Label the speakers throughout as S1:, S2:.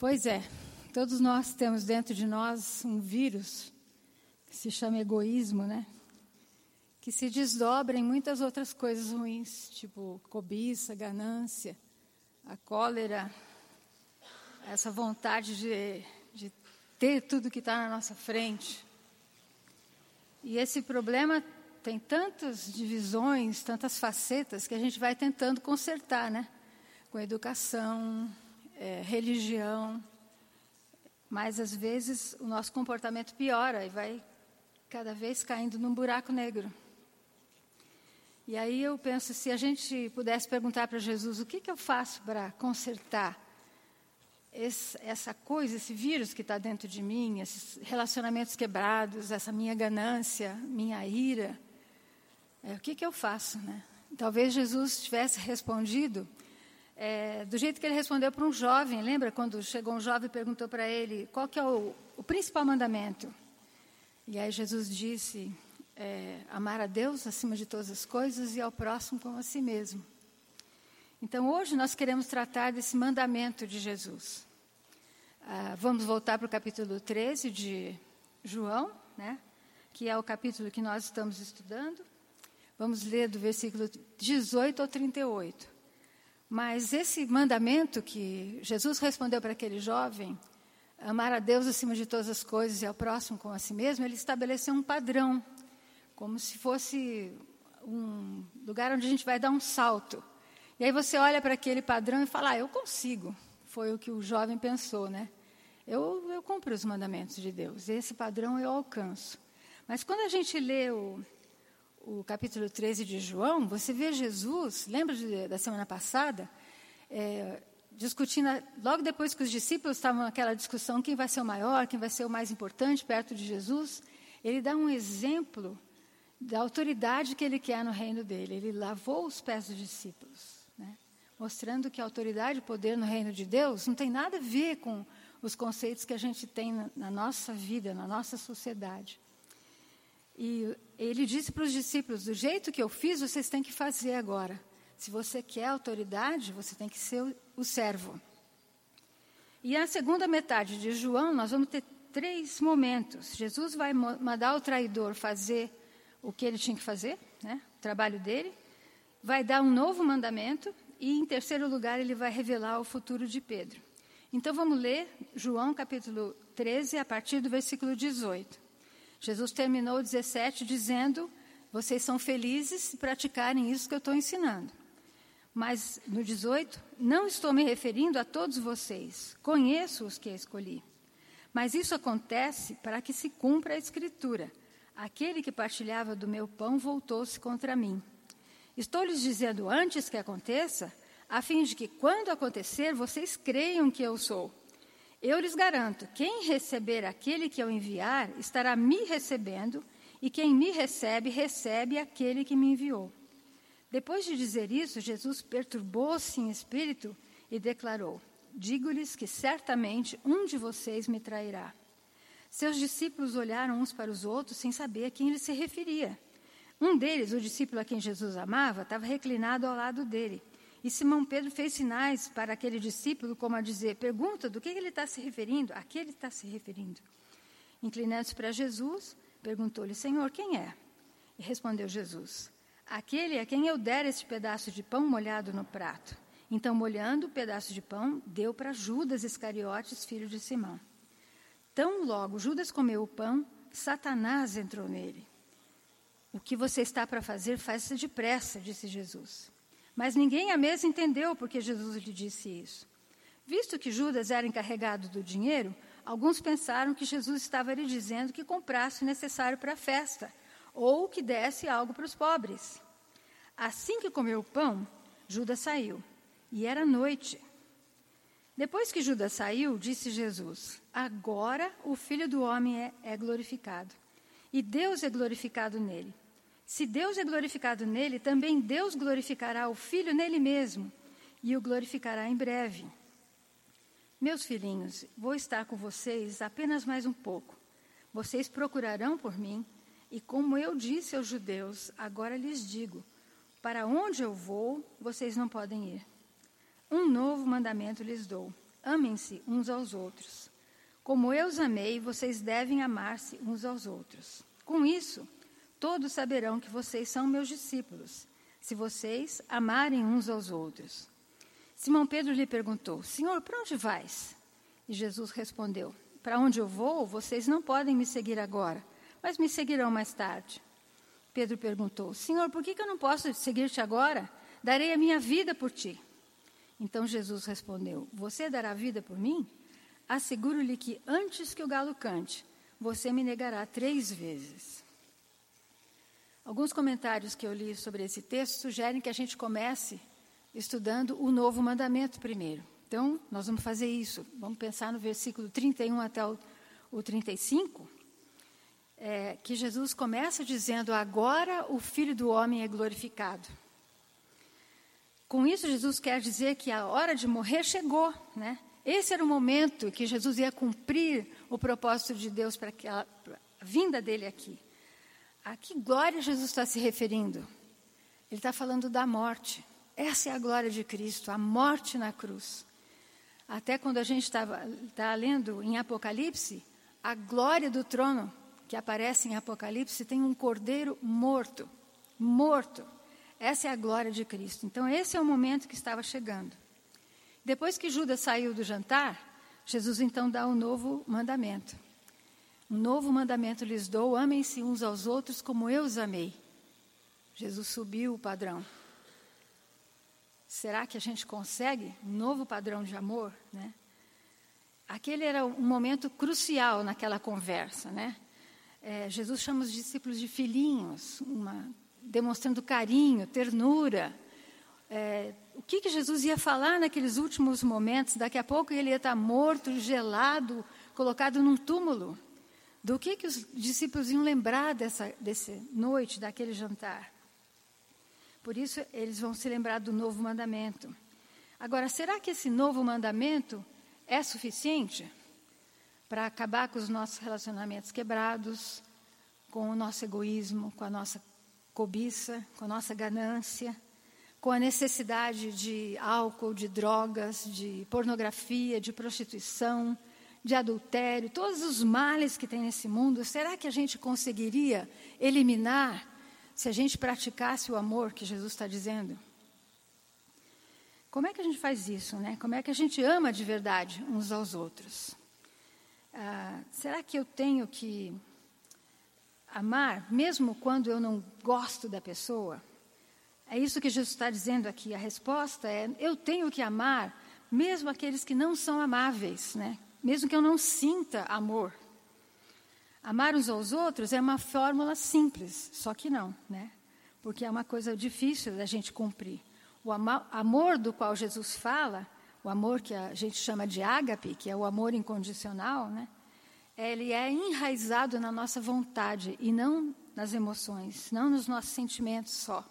S1: Pois é, todos nós temos dentro de nós um vírus que se chama egoísmo, né? Que se desdobra em muitas outras coisas ruins, tipo cobiça, ganância, a cólera, essa vontade de, de ter tudo que está na nossa frente. E esse problema tem tantas divisões, tantas facetas, que a gente vai tentando consertar, né? Com educação, é, religião, mas às vezes o nosso comportamento piora e vai cada vez caindo num buraco negro. E aí eu penso, se a gente pudesse perguntar para Jesus, o que, que eu faço para consertar esse, essa coisa, esse vírus que está dentro de mim, esses relacionamentos quebrados, essa minha ganância, minha ira, é, o que, que eu faço, né? Talvez Jesus tivesse respondido é, do jeito que ele respondeu para um jovem. Lembra quando chegou um jovem e perguntou para ele qual que é o, o, principal mandamento? E aí Jesus disse, é, amar a Deus acima de todas as coisas e ao próximo como a si mesmo. Então hoje nós queremos tratar desse mandamento de Jesus. Ah, vamos voltar para o capítulo 13 de João, né? que é o capítulo que nós estamos estudando. Vamos ler do versículo 18 ao 38. Mas esse mandamento que Jesus respondeu para aquele jovem, amar a Deus acima de todas as coisas e ao próximo como a si mesmo, ele estabeleceu um padrão, como se fosse um lugar onde a gente vai dar um salto. E aí você olha para aquele padrão e fala, ah, eu consigo. Foi o que o jovem pensou, né? Eu, eu cumpro os mandamentos de Deus, esse padrão eu alcanço. Mas quando a gente lê o, o capítulo 13 de João, você vê Jesus, lembra de, da semana passada, é, discutindo, logo depois que os discípulos estavam naquela discussão, quem vai ser o maior, quem vai ser o mais importante perto de Jesus, ele dá um exemplo da autoridade que ele quer no reino dele. Ele lavou os pés dos discípulos, né? mostrando que a autoridade e poder no reino de Deus não tem nada a ver com os conceitos que a gente tem na, na nossa vida, na nossa sociedade. E ele disse para os discípulos: do jeito que eu fiz, vocês têm que fazer agora. Se você quer autoridade, você tem que ser o, servo. E na segunda metade de João, nós vamos ter três momentos. Jesus vai mandar o traidor fazer o que ele tinha que fazer, né, o trabalho dele, vai dar um novo mandamento e, em terceiro lugar, ele vai revelar o futuro de Pedro. Então vamos ler João capítulo 13, a partir do versículo 18. Jesus terminou 17 dizendo: Vocês são felizes se praticarem isso que eu estou ensinando. Mas no 18, não estou me referindo a todos vocês, conheço os que escolhi. Mas isso acontece para que se cumpra a Escritura: aquele que partilhava do meu pão voltou-se contra mim. Estou lhes dizendo antes que aconteça, a fim de que, quando acontecer, vocês creiam que eu sou. Eu lhes garanto: quem receber aquele que eu enviar estará me recebendo, e quem me recebe, recebe aquele que me enviou. Depois de dizer isso, Jesus perturbou-se em espírito e declarou: Digo-lhes que certamente um de vocês me trairá. Seus discípulos olharam uns para os outros sem saber a quem ele se referia. Um deles, o discípulo a quem Jesus amava, estava reclinado ao lado dele. E Simão Pedro fez sinais para aquele discípulo, como a dizer: pergunta do que ele está se referindo, a que ele está se referindo. Inclinando-se para Jesus, perguntou-lhe: Senhor, quem é? E respondeu Jesus: Aquele a quem eu der este pedaço de pão molhado no prato. Então, molhando o pedaço de pão, deu para Judas Iscariotes, filho de Simão. Tão logo Judas comeu o pão, Satanás entrou nele. O que você está para fazer, faça depressa, disse Jesus. Mas ninguém à mesa entendeu porque Jesus lhe disse isso. Visto que Judas era encarregado do dinheiro, alguns pensaram que Jesus estava lhe dizendo que comprasse o necessário para a festa, ou que desse algo para os pobres. Assim que comeu o pão, Judas saiu, e era noite. Depois que Judas saiu, disse Jesus: Agora o Filho do Homem é, é glorificado, e Deus é glorificado nele. Se Deus é glorificado nele, também Deus glorificará o Filho nele mesmo e o glorificará em breve. Meus filhinhos, vou estar com vocês apenas mais um pouco. Vocês procurarão por mim, e como eu disse aos judeus, agora lhes digo: para onde eu vou, vocês não podem ir. Um novo mandamento lhes dou: amem-se uns aos outros. Como eu os amei, vocês devem amar-se uns aos outros. Com isso, todos saberão que vocês são meus discípulos, se vocês amarem uns aos outros. Simão Pedro lhe perguntou: Senhor, para onde vais? E Jesus respondeu: Para onde eu vou, vocês não podem me seguir agora, mas me seguirão mais tarde. Pedro perguntou: Senhor, por que, que eu não posso seguir-te agora? Darei a minha vida por ti. Então Jesus respondeu: Você dará vida por mim? Asseguro-lhe que antes que o galo cante, você me negará três vezes. Alguns comentários que eu li sobre esse texto sugerem que a gente comece estudando o novo mandamento primeiro. Então, nós vamos fazer isso. Vamos pensar no versículo 31 até o, o 35, é, que Jesus começa dizendo: Agora o Filho do Homem é glorificado. Com isso, Jesus quer dizer que a hora de morrer chegou, né? Esse era o momento que Jesus ia cumprir o propósito de Deus para a vinda dele aqui. A que glória Jesus está se referindo? Ele está falando da morte. Essa é a glória de Cristo, a morte na cruz. Até quando a gente estava tá lendo em Apocalipse, a glória do trono que aparece em Apocalipse tem um cordeiro morto. Morto. Essa é a glória de Cristo. Então, esse é o momento que estava chegando. Depois que Judas saiu do jantar, Jesus então dá um novo mandamento. Um novo mandamento lhes dou: amem-se uns aos outros como eu os amei. Jesus subiu o padrão. Será que a gente consegue um novo padrão de amor, né? Aquele era um momento crucial naquela conversa, né? É, Jesus chama os discípulos de filhinhos, uma, demonstrando carinho, ternura, é, o que, que Jesus ia falar naqueles últimos momentos? Daqui a pouco ele ia estar morto, gelado, colocado num túmulo. Do que, que os discípulos iam lembrar dessa, dessa noite, daquele jantar? Por isso, eles vão se lembrar do novo mandamento. Agora, será que esse novo mandamento é suficiente para acabar com os nossos relacionamentos quebrados, com o nosso egoísmo, com a nossa cobiça, com a nossa ganância? com a necessidade de álcool, de drogas, de pornografia, de prostituição, de adultério, todos os males que tem nesse mundo, será que a gente conseguiria eliminar se a gente praticasse o amor que Jesus está dizendo? Como é que a gente faz isso, né? Como é que a gente ama de verdade uns aos outros? Ah, será que eu tenho que amar mesmo quando eu não gosto da pessoa? É isso que Jesus está dizendo aqui. A resposta é: eu tenho que amar mesmo aqueles que não são amáveis, né? Mesmo que eu não sinta amor. Amar uns aos outros é uma fórmula simples, só que não, né? porque é uma coisa difícil da gente cumprir. O amor do qual Jesus fala, o amor que a gente chama de ágape, que é o amor incondicional, né? ele é enraizado na nossa vontade e não nas emoções, não nos nossos sentimentos só.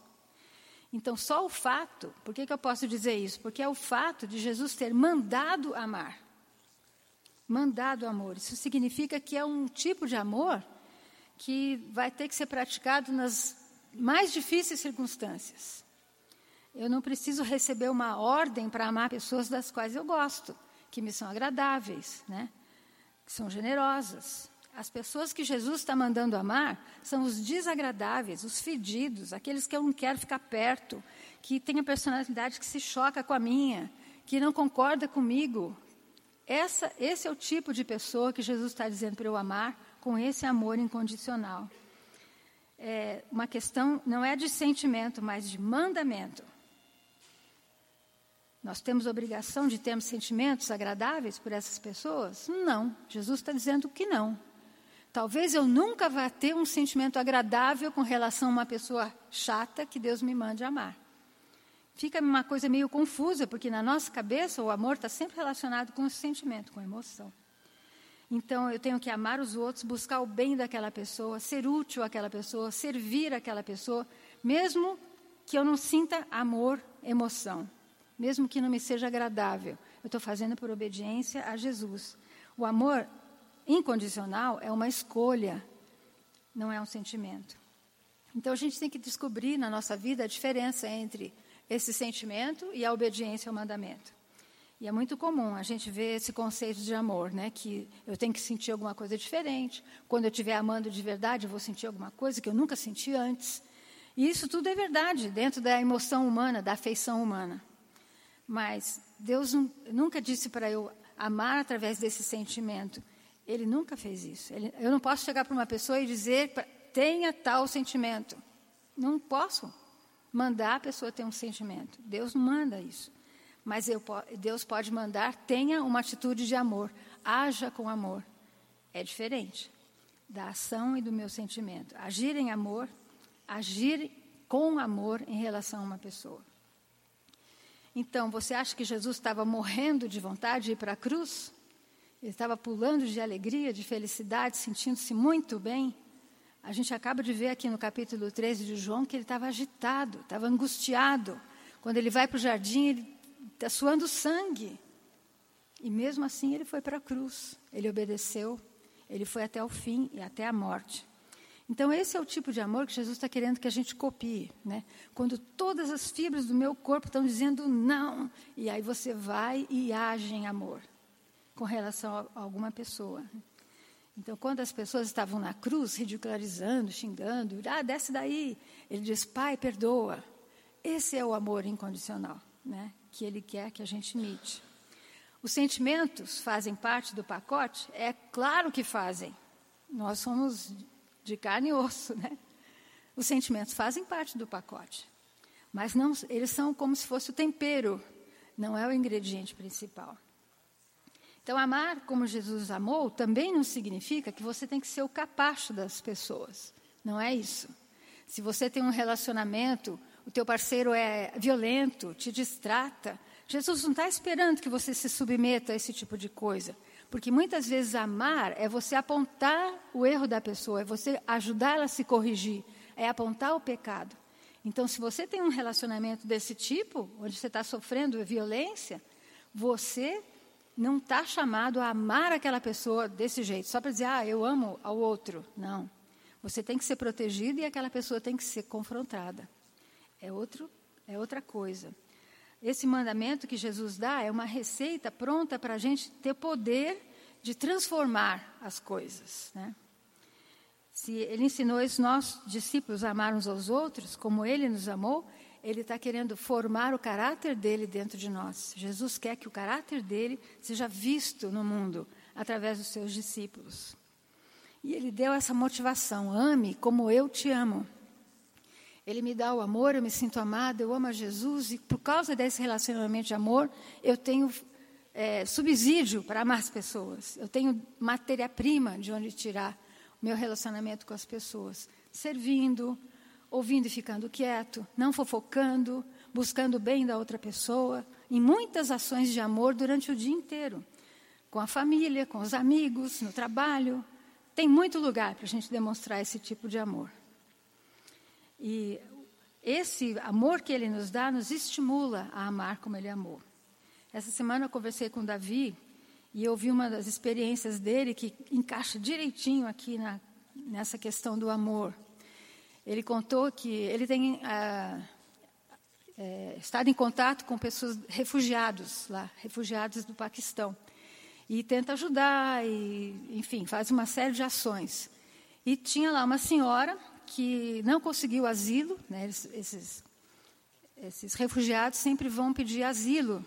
S1: Então, só o fato, por que, que eu posso dizer isso? Porque é o fato de Jesus ter mandado amar. Mandado amor. Isso significa que é um tipo de amor que vai ter que ser praticado nas mais difíceis circunstâncias. Eu não preciso receber uma ordem para amar pessoas das quais eu gosto, que me são agradáveis, né? que são generosas. As pessoas que Jesus está mandando amar são os desagradáveis, os fedidos, aqueles que eu não quero ficar perto, que têm a personalidade que se choca com a minha, que não concorda comigo. Essa, esse é o tipo de pessoa que Jesus está dizendo para eu amar com esse amor incondicional. É uma questão não é de sentimento, mas de mandamento. Nós temos obrigação de termos sentimentos agradáveis por essas pessoas? Não. Jesus está dizendo que não. Talvez eu nunca vá ter um sentimento agradável com relação a uma pessoa chata que Deus me mande amar. Fica uma coisa meio confusa, porque na nossa cabeça o amor está sempre relacionado com o sentimento, com a emoção. Então eu tenho que amar os outros, buscar o bem daquela pessoa, ser útil àquela pessoa, servir aquela pessoa, mesmo que eu não sinta amor, emoção, mesmo que não me seja agradável. Eu estou fazendo por obediência a Jesus. O amor Incondicional é uma escolha, não é um sentimento. Então a gente tem que descobrir na nossa vida a diferença entre esse sentimento e a obediência ao mandamento. E é muito comum a gente ver esse conceito de amor, né? Que eu tenho que sentir alguma coisa diferente. Quando eu estiver amando de verdade, eu vou sentir alguma coisa que eu nunca senti antes. E isso tudo é verdade, dentro da emoção humana, da afeição humana. Mas Deus nunca disse para eu amar através desse sentimento. Ele nunca fez isso. Ele, eu não posso chegar para uma pessoa e dizer, tenha tal sentimento. Não posso mandar a pessoa ter um sentimento. Deus não manda isso. Mas eu, Deus pode mandar, tenha uma atitude de amor, haja com amor. É diferente da ação e do meu sentimento. Agir em amor, agir com amor em relação a uma pessoa. Então, você acha que Jesus estava morrendo de vontade de ir para a cruz? Ele estava pulando de alegria, de felicidade, sentindo-se muito bem? A gente acaba de ver aqui no capítulo 13 de João que ele estava agitado, estava angustiado. Quando ele vai para o jardim, ele está suando sangue. E mesmo assim ele foi para a cruz, ele obedeceu, ele foi até o fim e até a morte. Então, esse é o tipo de amor que Jesus está querendo que a gente copie. Né? Quando todas as fibras do meu corpo estão dizendo não, e aí você vai e age em amor com relação a alguma pessoa. Então, quando as pessoas estavam na cruz, ridicularizando, xingando, ah, desce daí, ele diz, Pai, perdoa. Esse é o amor incondicional né, que ele quer que a gente imite. Os sentimentos fazem parte do pacote? É claro que fazem. Nós somos de carne e osso, né? Os sentimentos fazem parte do pacote. Mas não, eles são como se fosse o tempero, não é o ingrediente principal. Então, amar como Jesus amou também não significa que você tem que ser o capacho das pessoas. Não é isso. Se você tem um relacionamento o teu parceiro é violento, te distrata. Jesus não está esperando que você se submeta a esse tipo de coisa. Porque muitas vezes amar é você apontar o erro da pessoa, é você ajudar ela a se corrigir, é apontar o pecado. Então, se você tem um relacionamento desse tipo, onde você está sofrendo violência, você não está chamado a amar aquela pessoa desse jeito, só para dizer, ah, eu amo ao outro. Não. Você tem que ser protegido e aquela pessoa tem que ser confrontada é, outro, é outra coisa. Esse mandamento que Jesus dá é uma receita pronta para a gente ter poder de transformar as coisas. Né? Se ele ensinou os nossos discípulos a amar uns aos outros, como ele nos amou, ele está querendo formar o caráter dele dentro de nós. Jesus quer que o caráter dele seja visto no mundo através dos seus discípulos. E ele deu essa motivação: ame como eu te amo. Ele me dá o amor, eu me sinto amada, eu amo a Jesus, e por causa desse relacionamento de amor, eu tenho é, subsídio para amar as pessoas. Eu tenho matéria-prima de onde tirar o meu relacionamento com as pessoas. Servindo, ouvindo e ficando quieto, não fofocando, buscando o bem da outra pessoa, em muitas ações de amor durante o dia inteiro. Com a família, com os amigos, no trabalho. Tem muito lugar para a gente demonstrar esse tipo de amor. E esse amor que ele nos dá nos estimula a amar como ele amou. Essa semana eu conversei com o Davi e eu vi uma das experiências dele que encaixa direitinho aqui na, nessa questão do amor. Ele contou que ele tem ah, é, estado em contato com pessoas refugiados lá, refugiados do Paquistão, e tenta ajudar e, enfim, faz uma série de ações. E tinha lá uma senhora que não conseguiu asilo, né, esses, esses refugiados sempre vão pedir asilo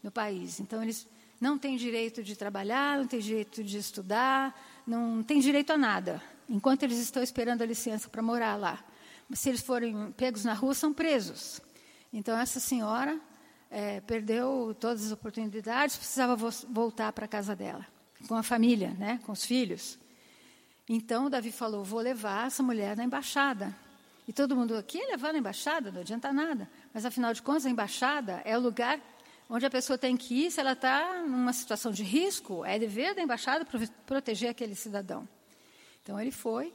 S1: no país. Então, eles não têm direito de trabalhar, não têm direito de estudar, não têm direito a nada, enquanto eles estão esperando a licença para morar lá. Mas se eles forem pegos na rua, são presos. Então, essa senhora é, perdeu todas as oportunidades, precisava vo voltar para a casa dela, com a família, né, com os filhos. Então Davi falou: Vou levar essa mulher na embaixada. E todo mundo aqui levar na embaixada, não adianta nada. Mas afinal de contas, a embaixada é o lugar onde a pessoa tem que ir se ela está numa situação de risco. É dever da embaixada proteger aquele cidadão. Então ele foi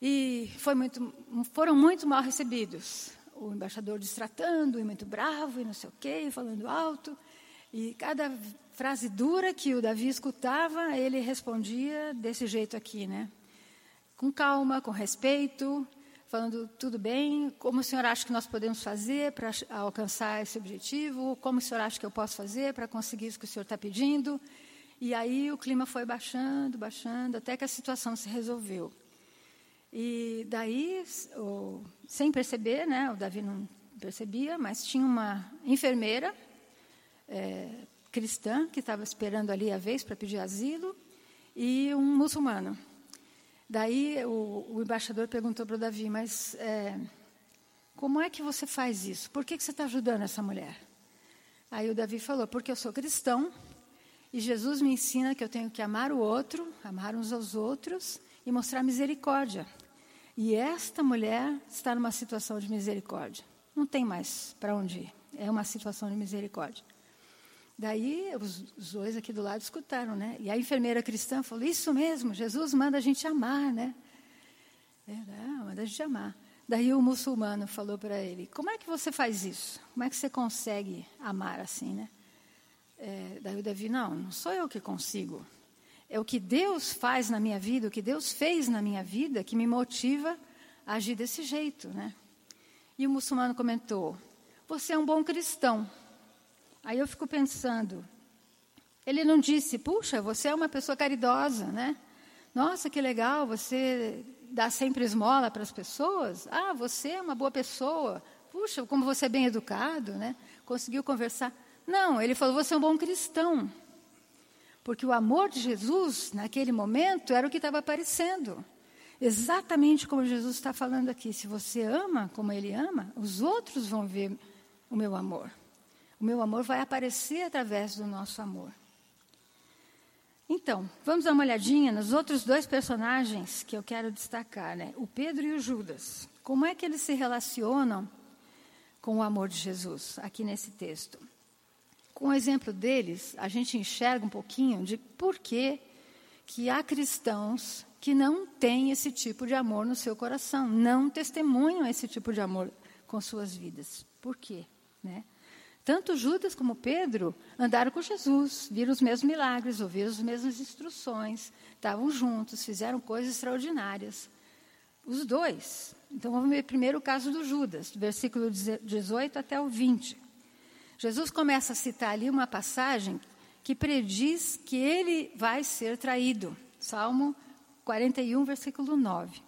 S1: e foi muito, foram muito mal recebidos. O embaixador distratando e muito bravo e não sei o quê, falando alto. E cada frase dura que o Davi escutava, ele respondia desse jeito aqui, né? Com calma, com respeito, falando tudo bem, como o senhor acha que nós podemos fazer para alcançar esse objetivo? Como o senhor acha que eu posso fazer para conseguir isso que o senhor está pedindo? E aí o clima foi baixando, baixando, até que a situação se resolveu. E daí, o, sem perceber, né, o Davi não percebia, mas tinha uma enfermeira é, cristã que estava esperando ali a vez para pedir asilo e um muçulmano. Daí o, o embaixador perguntou para o Davi, mas é, como é que você faz isso? Por que, que você está ajudando essa mulher? Aí o Davi falou, porque eu sou cristão e Jesus me ensina que eu tenho que amar o outro, amar uns aos outros e mostrar misericórdia. E esta mulher está numa situação de misericórdia. Não tem mais para onde ir. É uma situação de misericórdia. Daí os, os, dois aqui do lado escutaram, né? E a enfermeira cristã falou: Isso mesmo, Jesus manda a gente amar, né? É, né? manda a gente amar. Daí o muçulmano falou para ele: Como é que você faz isso? Como é que você consegue amar assim, né? É, daí o Davi: Não, não sou eu que consigo. É o que Deus faz na minha vida, o que Deus fez na minha vida que me motiva a agir desse jeito, né? E o muçulmano comentou: Você é um bom cristão. Aí eu fico pensando, ele não disse, puxa, você é uma pessoa caridosa, né? Nossa, que legal, você dá sempre esmola para as pessoas. Ah, você é uma boa pessoa. Puxa, como você é bem educado, né? Conseguiu conversar. Não, ele falou, você é um bom cristão. Porque o amor de Jesus, naquele momento, era o que estava aparecendo. Exatamente como Jesus está falando aqui. Se você ama como ele ama, os outros vão ver o meu amor. O meu amor vai aparecer através do nosso amor. Então, vamos dar uma olhadinha nos outros dois personagens que eu quero destacar, né? O Pedro e o Judas. Como é que eles se relacionam com o amor de Jesus aqui nesse texto? Com o exemplo deles, a gente enxerga um pouquinho de por que, que há cristãos que não têm esse tipo de amor no seu coração, não testemunham esse tipo de amor com suas vidas. Por quê? Né? Tanto Judas como Pedro andaram com Jesus, viram os mesmos milagres, ouviram as mesmas instruções, estavam juntos, fizeram coisas extraordinárias. Os dois. Então vamos ver primeiro o caso do Judas, versículo 18 até o 20. Jesus começa a citar ali uma passagem que prediz que ele vai ser traído. Salmo 41, versículo 9.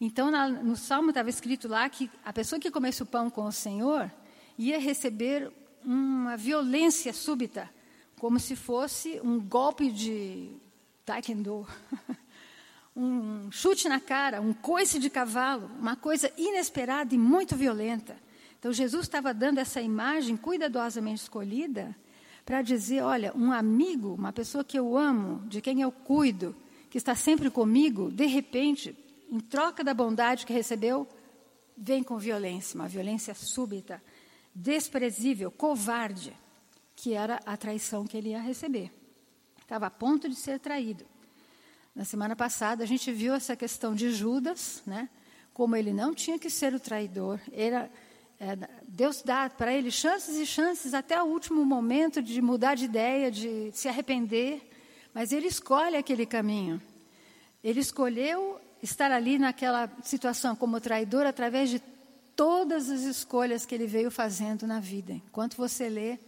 S1: Então, na, no Salmo estava escrito lá que a pessoa que comesse o pão com o Senhor ia receber uma violência súbita, como se fosse um golpe de taekwondo, um chute na cara, um coice de cavalo, uma coisa inesperada e muito violenta. Então Jesus estava dando essa imagem cuidadosamente escolhida para dizer, olha, um amigo, uma pessoa que eu amo, de quem eu cuido, que está sempre comigo, de repente, em troca da bondade que recebeu, vem com violência, uma violência súbita desprezível, covarde, que era a traição que ele ia receber. Estava a ponto de ser traído. Na semana passada, a gente viu essa questão de Judas, né? como ele não tinha que ser o traidor. Era, Deus dá para ele chances e chances até o último momento de mudar de ideia, de se arrepender, mas ele escolhe aquele caminho. Ele escolheu estar ali naquela situação como traidor através de todas as escolhas que ele veio fazendo na vida. Enquanto você lê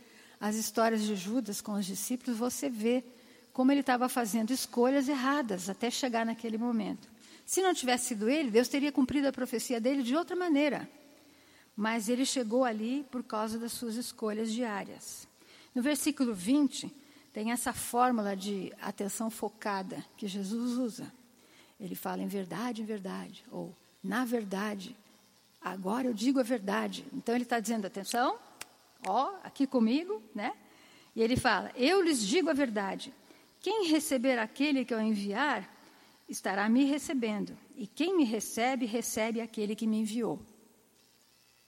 S1: as histórias de Judas com os discípulos, você vê como ele estava fazendo escolhas erradas até chegar naquele momento. Se não tivesse sido ele, Deus teria cumprido a profecia dele de outra maneira. Mas ele chegou ali por causa das suas escolhas diárias. No versículo 20, tem essa fórmula de atenção focada que Jesus usa. Ele fala em verdade, em verdade, ou na verdade, Agora eu digo a verdade. Então ele está dizendo: atenção, ó, aqui comigo, né? E ele fala: Eu lhes digo a verdade. Quem receber aquele que eu enviar, estará me recebendo. E quem me recebe, recebe aquele que me enviou.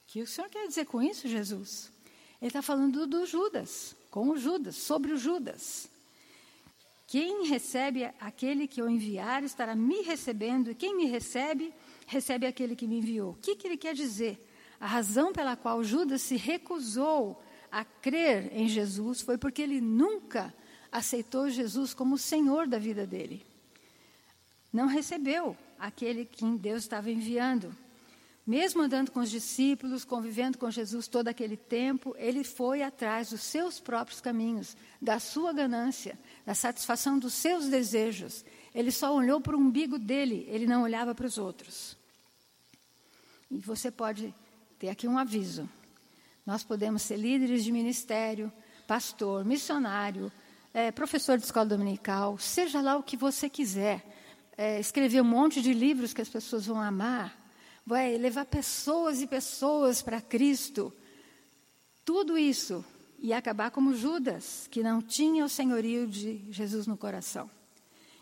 S1: O que o senhor quer dizer com isso, Jesus? Ele está falando do Judas, com o Judas, sobre o Judas. Quem recebe aquele que eu enviar estará me recebendo, e quem me recebe, recebe aquele que me enviou. O que, que ele quer dizer? A razão pela qual Judas se recusou a crer em Jesus foi porque ele nunca aceitou Jesus como o Senhor da vida dele. Não recebeu aquele que Deus estava enviando. Mesmo andando com os discípulos, convivendo com Jesus todo aquele tempo, ele foi atrás dos seus próprios caminhos, da sua ganância, da satisfação dos seus desejos. Ele só olhou para o umbigo dele, ele não olhava para os outros. E você pode ter aqui um aviso. Nós podemos ser líderes de ministério, pastor, missionário, é, professor de escola dominical, seja lá o que você quiser. É, escrever um monte de livros que as pessoas vão amar, vai levar pessoas e pessoas para Cristo. Tudo isso e acabar como Judas, que não tinha o senhorio de Jesus no coração.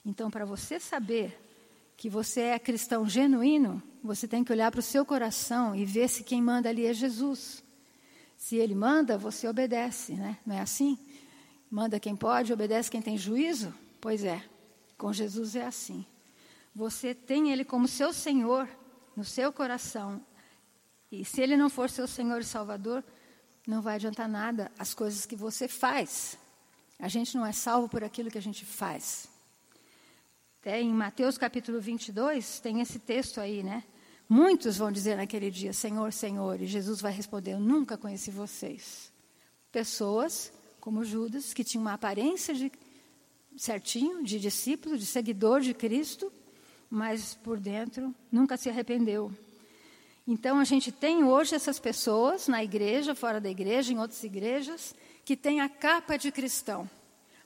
S1: Então, para você saber que você é cristão genuíno, você tem que olhar para o seu coração e ver se quem manda ali é Jesus. Se ele manda, você obedece, né? Não é assim? Manda quem pode, obedece quem tem juízo? Pois é, com Jesus é assim. Você tem ele como seu Senhor no seu coração. E se ele não for seu Senhor e Salvador, não vai adiantar nada as coisas que você faz. A gente não é salvo por aquilo que a gente faz. Até em Mateus capítulo 22, tem esse texto aí, né? Muitos vão dizer naquele dia, Senhor, Senhor, e Jesus vai responder, eu nunca conheci vocês. Pessoas como Judas, que tinham uma aparência de certinho, de discípulo, de seguidor de Cristo, mas por dentro nunca se arrependeu. Então a gente tem hoje essas pessoas na igreja, fora da igreja, em outras igrejas, que têm a capa de cristão,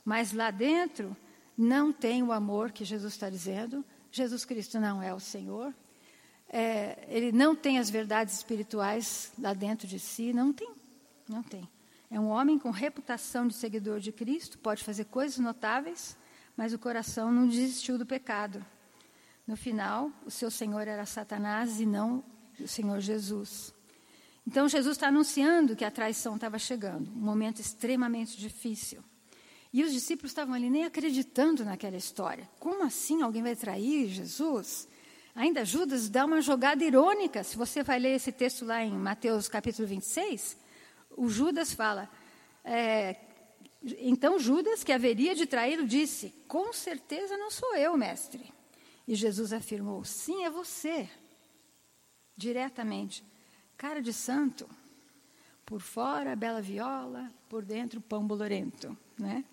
S1: mas lá dentro não tem o amor que Jesus está dizendo. Jesus Cristo não é o Senhor. É, ele não tem as verdades espirituais lá dentro de si. Não tem. Não tem. É um homem com reputação de seguidor de Cristo, pode fazer coisas notáveis, mas o coração não desistiu do pecado. No final, o seu Senhor era Satanás e não o Senhor Jesus. Então, Jesus está anunciando que a traição estava chegando, um momento extremamente difícil. E os discípulos estavam ali nem acreditando naquela história. Como assim alguém vai trair Jesus? Ainda Judas dá uma jogada irônica. Se você vai ler esse texto lá em Mateus capítulo 26, o Judas fala. É, então Judas, que haveria de traí-lo, disse: Com certeza não sou eu, mestre. E Jesus afirmou: Sim, é você. Diretamente. Cara de santo. Por fora, bela viola, por dentro, pão bolorento. Né?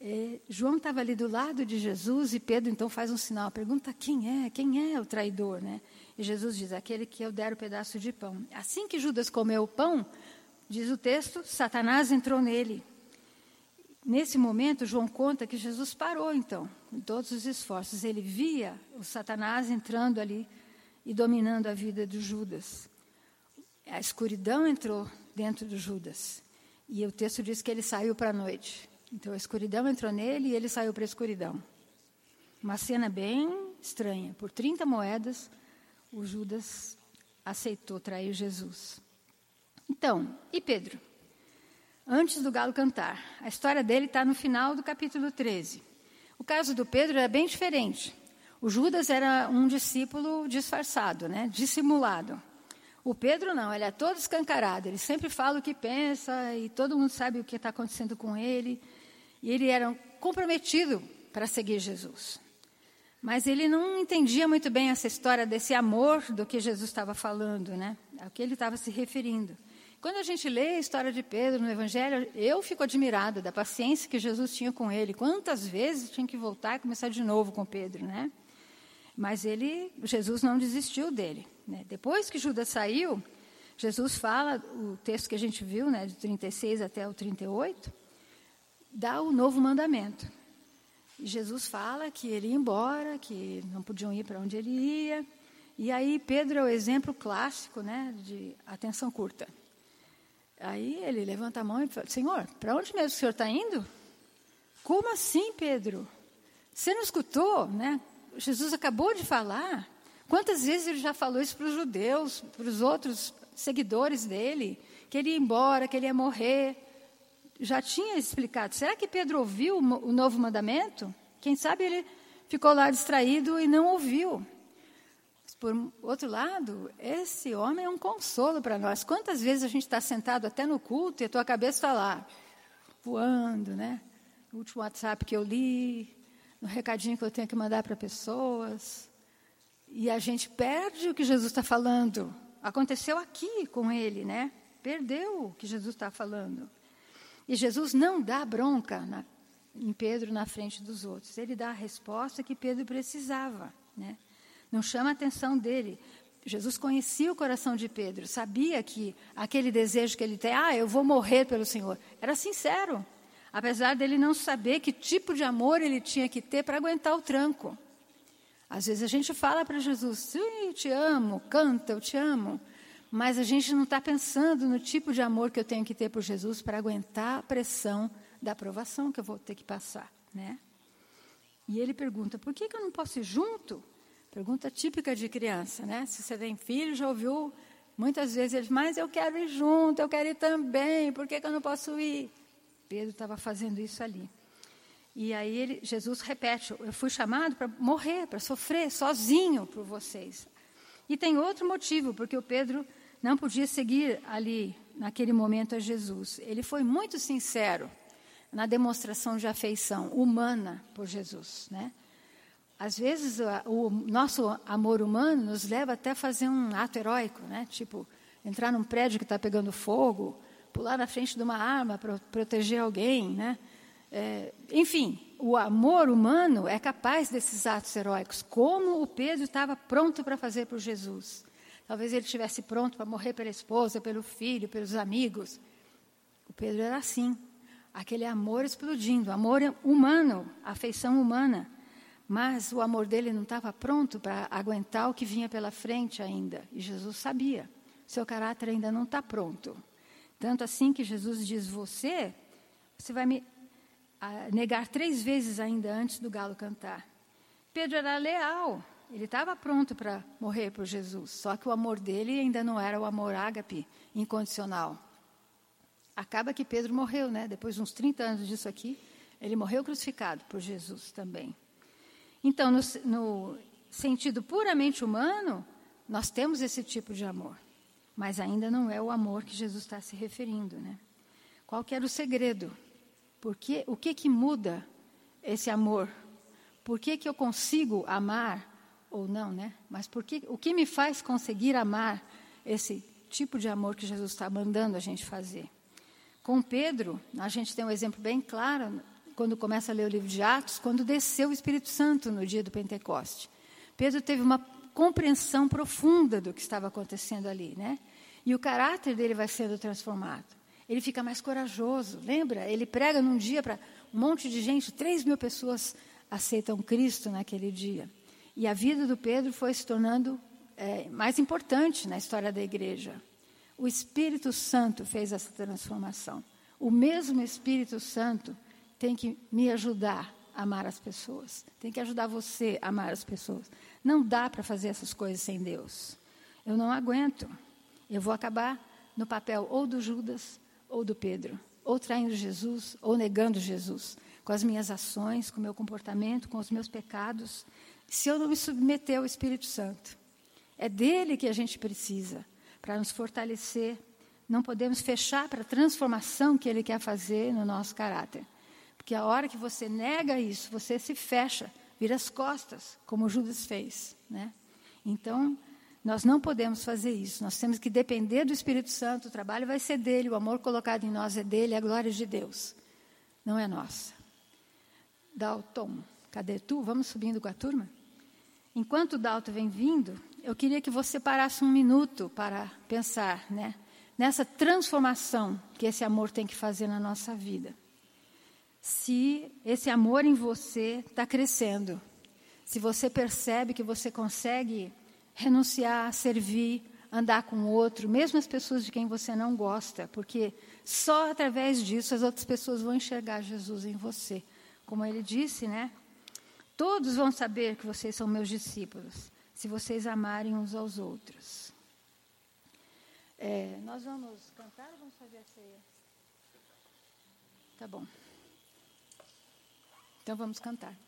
S1: É, João estava ali do lado de Jesus e Pedro então faz um sinal, pergunta quem é, quem é o traidor, né? E Jesus diz, aquele que eu der o pedaço de pão. Assim que Judas comeu o pão, diz o texto, Satanás entrou nele. Nesse momento, João conta que Jesus parou então, todos os esforços. Ele via o Satanás entrando ali e dominando a vida de Judas. A escuridão entrou dentro de Judas. E o texto diz que ele saiu para a noite. Então a escuridão entrou nele e ele saiu para a escuridão. Uma cena bem estranha. Por 30 moedas, o Judas aceitou trair Jesus. Então, e Pedro? Antes do galo cantar. A história dele está no final do capítulo 13. O caso do Pedro é bem diferente. O Judas era um discípulo disfarçado, né? dissimulado. O Pedro não, ele é todo escancarado, ele sempre fala o que pensa e todo mundo sabe o que está acontecendo com ele. E ele era comprometido para seguir Jesus. Mas ele não entendia muito bem essa história desse amor do que Jesus estava falando, né? Ao que ele estava se referindo. Quando a gente lê a história de Pedro no Evangelho, eu fico admirada da paciência que Jesus tinha com ele. Quantas vezes tinha que voltar e começar de novo com Pedro, né? Mas ele, Jesus não desistiu dele. Né? Depois que Judas saiu, Jesus fala, o texto que a gente viu, né, de 36 até o 38, dá o novo mandamento. E Jesus fala que ele ia embora, que não podiam ir para onde ele ia. E aí Pedro é o exemplo clássico né, de atenção curta. Aí ele levanta a mão e fala, Senhor, para onde mesmo o senhor está indo? Como assim, Pedro? Você não escutou, né? Jesus acabou de falar. Quantas vezes ele já falou isso para os judeus, para os outros seguidores dele, que ele ia embora, que ele ia morrer já tinha explicado. Será que Pedro ouviu o novo mandamento? Quem sabe ele ficou lá distraído e não ouviu. Por outro lado, esse homem é um consolo para nós. Quantas vezes a gente está sentado até no culto e a tua cabeça está lá, voando, né? O último WhatsApp que eu li, no recadinho que eu tenho que mandar para pessoas. e a gente perde o que Jesus está falando. Aconteceu aqui com ele, né? Perdeu o que Jesus está falando. E Jesus não dá bronca na, em Pedro na frente dos outros. Ele dá a resposta que Pedro precisava, né? Não chama a atenção dele. Jesus conhecia o coração de Pedro, sabia que aquele desejo que ele tem, ah, eu vou morrer pelo Senhor, era sincero. Apesar dele não saber que tipo de amor ele tinha que ter para aguentar o tranco. Às vezes a gente fala para Jesus, eu te amo, canta, eu te amo. Mas a gente não está pensando no tipo de amor que eu tenho que ter por Jesus para aguentar a pressão da aprovação que eu vou ter que passar. Né? E ele pergunta, por que, que eu não posso ir junto? Pergunta típica de criança, né? Se você tem filho, já ouviu muitas vezes eles, mas eu quero ir junto, eu quero ir também, por que, que eu não posso ir? Pedro estava fazendo isso ali. E aí ele, Jesus repete: Eu fui chamado para morrer, para sofrer sozinho por vocês. E tem outro motivo, porque o Pedro não podia seguir ali, naquele momento, a Jesus. Ele foi muito sincero na demonstração de afeição humana por Jesus. Né? Às vezes, o nosso amor humano nos leva até a fazer um ato heróico, né? tipo, entrar num prédio que está pegando fogo, pular na frente de uma arma para proteger alguém, né? É, enfim, o amor humano é capaz desses atos heróicos, como o Pedro estava pronto para fazer por Jesus. Talvez ele estivesse pronto para morrer pela esposa, pelo filho, pelos amigos. O Pedro era assim, aquele amor explodindo, amor humano, afeição humana. Mas o amor dele não estava pronto para aguentar o que vinha pela frente ainda. E Jesus sabia, seu caráter ainda não está pronto. Tanto assim que Jesus diz: Você, você vai me negar três vezes ainda antes do galo cantar. Pedro era leal, ele estava pronto para morrer por Jesus, só que o amor dele ainda não era o amor ágape, incondicional. Acaba que Pedro morreu, né? Depois de uns 30 anos disso aqui, ele morreu crucificado por Jesus também. Então, no, no sentido puramente humano, nós temos esse tipo de amor, mas ainda não é o amor que Jesus está se referindo, né? Qual que era o segredo? Porque o que que muda esse amor? Por que, que eu consigo amar ou não, né? Mas por que, o que me faz conseguir amar esse tipo de amor que Jesus está mandando a gente fazer? Com Pedro, a gente tem um exemplo bem claro quando começa a ler o livro de Atos, quando desceu o Espírito Santo no dia do Pentecoste. Pedro teve uma compreensão profunda do que estava acontecendo ali, né? E o caráter dele vai sendo transformado ele fica mais corajoso. Lembra? Ele prega num dia para um monte de gente, três mil pessoas aceitam Cristo naquele dia. E a vida do Pedro foi se tornando é, mais importante na história da igreja. O Espírito Santo fez essa transformação. O mesmo Espírito Santo tem que me ajudar a amar as pessoas, tem que ajudar você a amar as pessoas. Não dá para fazer essas coisas sem Deus. Eu não aguento. Eu vou acabar no papel ou do Judas ou do Pedro, ou traindo Jesus, ou negando Jesus, com as minhas ações, com o meu comportamento, com os meus pecados, se eu não me submeter ao Espírito Santo. É dele que a gente precisa para nos fortalecer. Não podemos fechar para a transformação que ele quer fazer no nosso caráter. Porque a hora que você nega isso, você se fecha, vira as costas, como Judas fez. Né? Então, nós não podemos fazer isso. Nós temos que depender do Espírito Santo. O trabalho vai ser dele, o amor colocado em nós é dele, a glória de Deus. Não é nossa. Dalton, cadê tu? Vamos subindo com a turma? Enquanto o Dalton vem vindo, eu queria que você parasse um minuto para pensar né, nessa transformação que esse amor tem que fazer na nossa vida. Se esse amor em você está crescendo, se você percebe que você consegue renunciar, servir, andar com o outro, mesmo as pessoas de quem você não gosta, porque só através disso as outras pessoas vão enxergar Jesus em você. Como ele disse, né? Todos vão saber que vocês são meus discípulos, se vocês amarem uns aos outros. É, nós vamos cantar ou vamos fazer a ceia? Tá bom. Então vamos cantar.